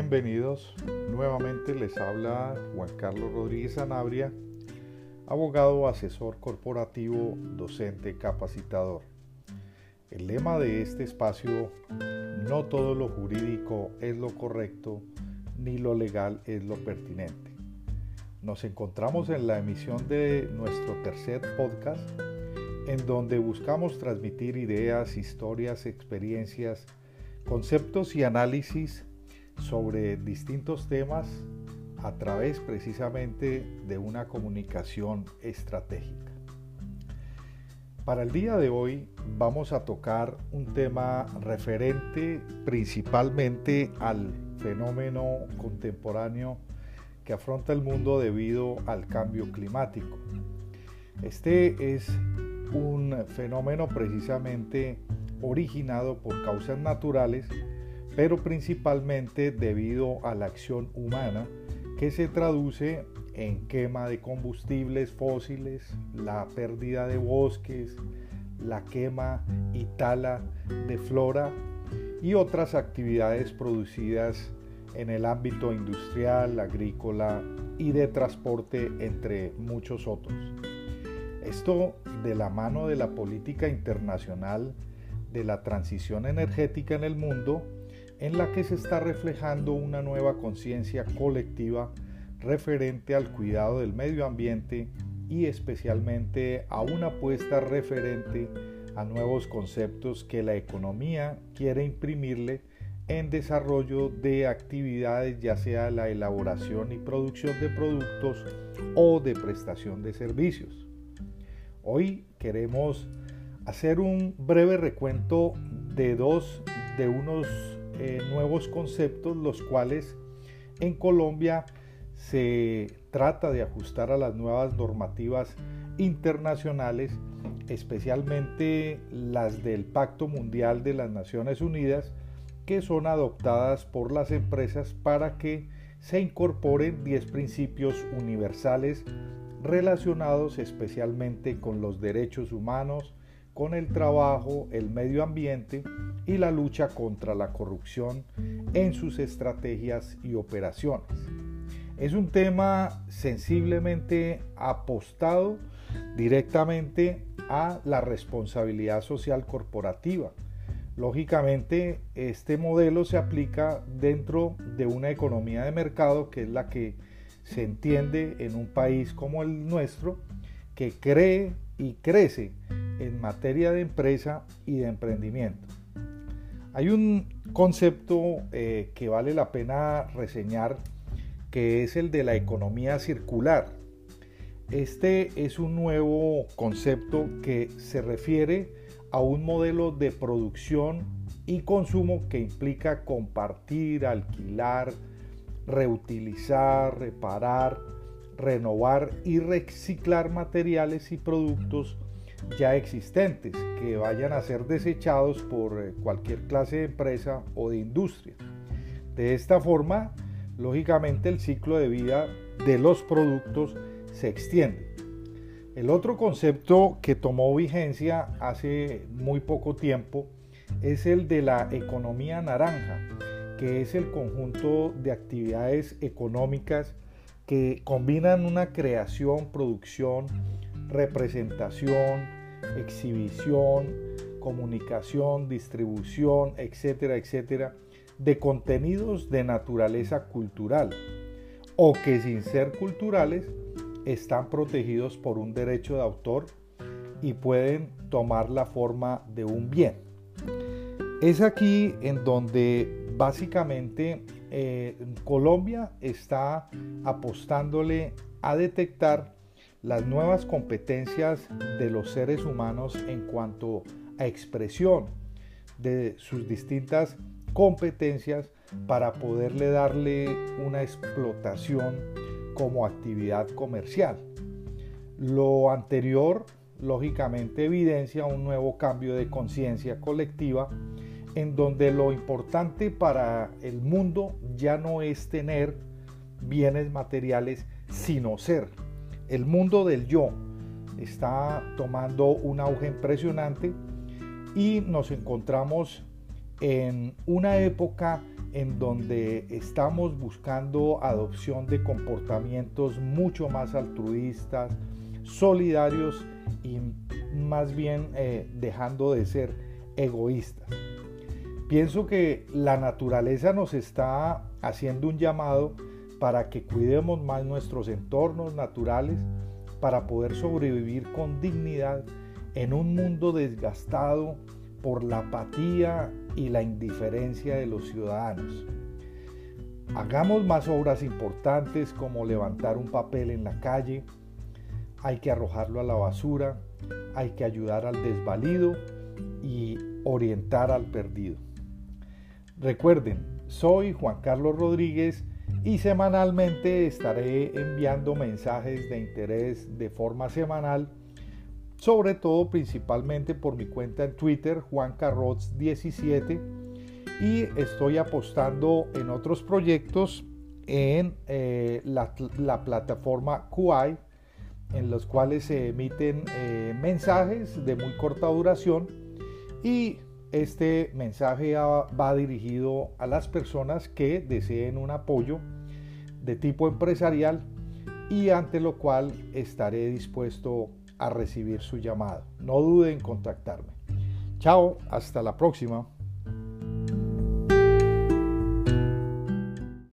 Bienvenidos. Nuevamente les habla Juan Carlos Rodríguez Anabria, abogado, asesor corporativo, docente, capacitador. El lema de este espacio, no todo lo jurídico es lo correcto, ni lo legal es lo pertinente. Nos encontramos en la emisión de nuestro tercer podcast, en donde buscamos transmitir ideas, historias, experiencias, conceptos y análisis sobre distintos temas a través precisamente de una comunicación estratégica. Para el día de hoy vamos a tocar un tema referente principalmente al fenómeno contemporáneo que afronta el mundo debido al cambio climático. Este es un fenómeno precisamente originado por causas naturales pero principalmente debido a la acción humana que se traduce en quema de combustibles fósiles, la pérdida de bosques, la quema y tala de flora y otras actividades producidas en el ámbito industrial, agrícola y de transporte, entre muchos otros. Esto de la mano de la política internacional de la transición energética en el mundo en la que se está reflejando una nueva conciencia colectiva referente al cuidado del medio ambiente y especialmente a una apuesta referente a nuevos conceptos que la economía quiere imprimirle en desarrollo de actividades ya sea la elaboración y producción de productos o de prestación de servicios. Hoy queremos hacer un breve recuento de dos de unos eh, nuevos conceptos, los cuales en Colombia se trata de ajustar a las nuevas normativas internacionales, especialmente las del Pacto Mundial de las Naciones Unidas, que son adoptadas por las empresas para que se incorporen 10 principios universales relacionados especialmente con los derechos humanos, con el trabajo, el medio ambiente y la lucha contra la corrupción en sus estrategias y operaciones. Es un tema sensiblemente apostado directamente a la responsabilidad social corporativa. Lógicamente, este modelo se aplica dentro de una economía de mercado que es la que se entiende en un país como el nuestro, que cree y crece en materia de empresa y de emprendimiento. Hay un concepto eh, que vale la pena reseñar que es el de la economía circular. Este es un nuevo concepto que se refiere a un modelo de producción y consumo que implica compartir, alquilar, reutilizar, reparar, renovar y reciclar materiales y productos ya existentes que vayan a ser desechados por eh, cualquier clase de empresa o de industria. De esta forma, lógicamente el ciclo de vida de los productos se extiende. El otro concepto que tomó vigencia hace muy poco tiempo es el de la economía naranja, que es el conjunto de actividades económicas que combinan una creación, producción, representación, exhibición, comunicación, distribución, etcétera, etcétera, de contenidos de naturaleza cultural o que sin ser culturales están protegidos por un derecho de autor y pueden tomar la forma de un bien. Es aquí en donde básicamente eh, Colombia está apostándole a detectar las nuevas competencias de los seres humanos en cuanto a expresión de sus distintas competencias para poderle darle una explotación como actividad comercial. Lo anterior, lógicamente, evidencia un nuevo cambio de conciencia colectiva en donde lo importante para el mundo ya no es tener bienes materiales, sino ser el mundo del yo está tomando un auge impresionante y nos encontramos en una época en donde estamos buscando adopción de comportamientos mucho más altruistas, solidarios y más bien eh, dejando de ser egoístas. Pienso que la naturaleza nos está haciendo un llamado para que cuidemos más nuestros entornos naturales para poder sobrevivir con dignidad en un mundo desgastado por la apatía y la indiferencia de los ciudadanos. Hagamos más obras importantes como levantar un papel en la calle, hay que arrojarlo a la basura, hay que ayudar al desvalido y orientar al perdido. Recuerden, soy Juan Carlos Rodríguez y semanalmente estaré enviando mensajes de interés de forma semanal, sobre todo principalmente por mi cuenta en Twitter, juancarrots17, y estoy apostando en otros proyectos en eh, la, plataforma QI, en los cuales se emiten eh, mensajes de muy corta duración y este mensaje va dirigido a las personas que deseen un apoyo de tipo empresarial y ante lo cual estaré dispuesto a recibir su llamada. No duden en contactarme. Chao, hasta la próxima.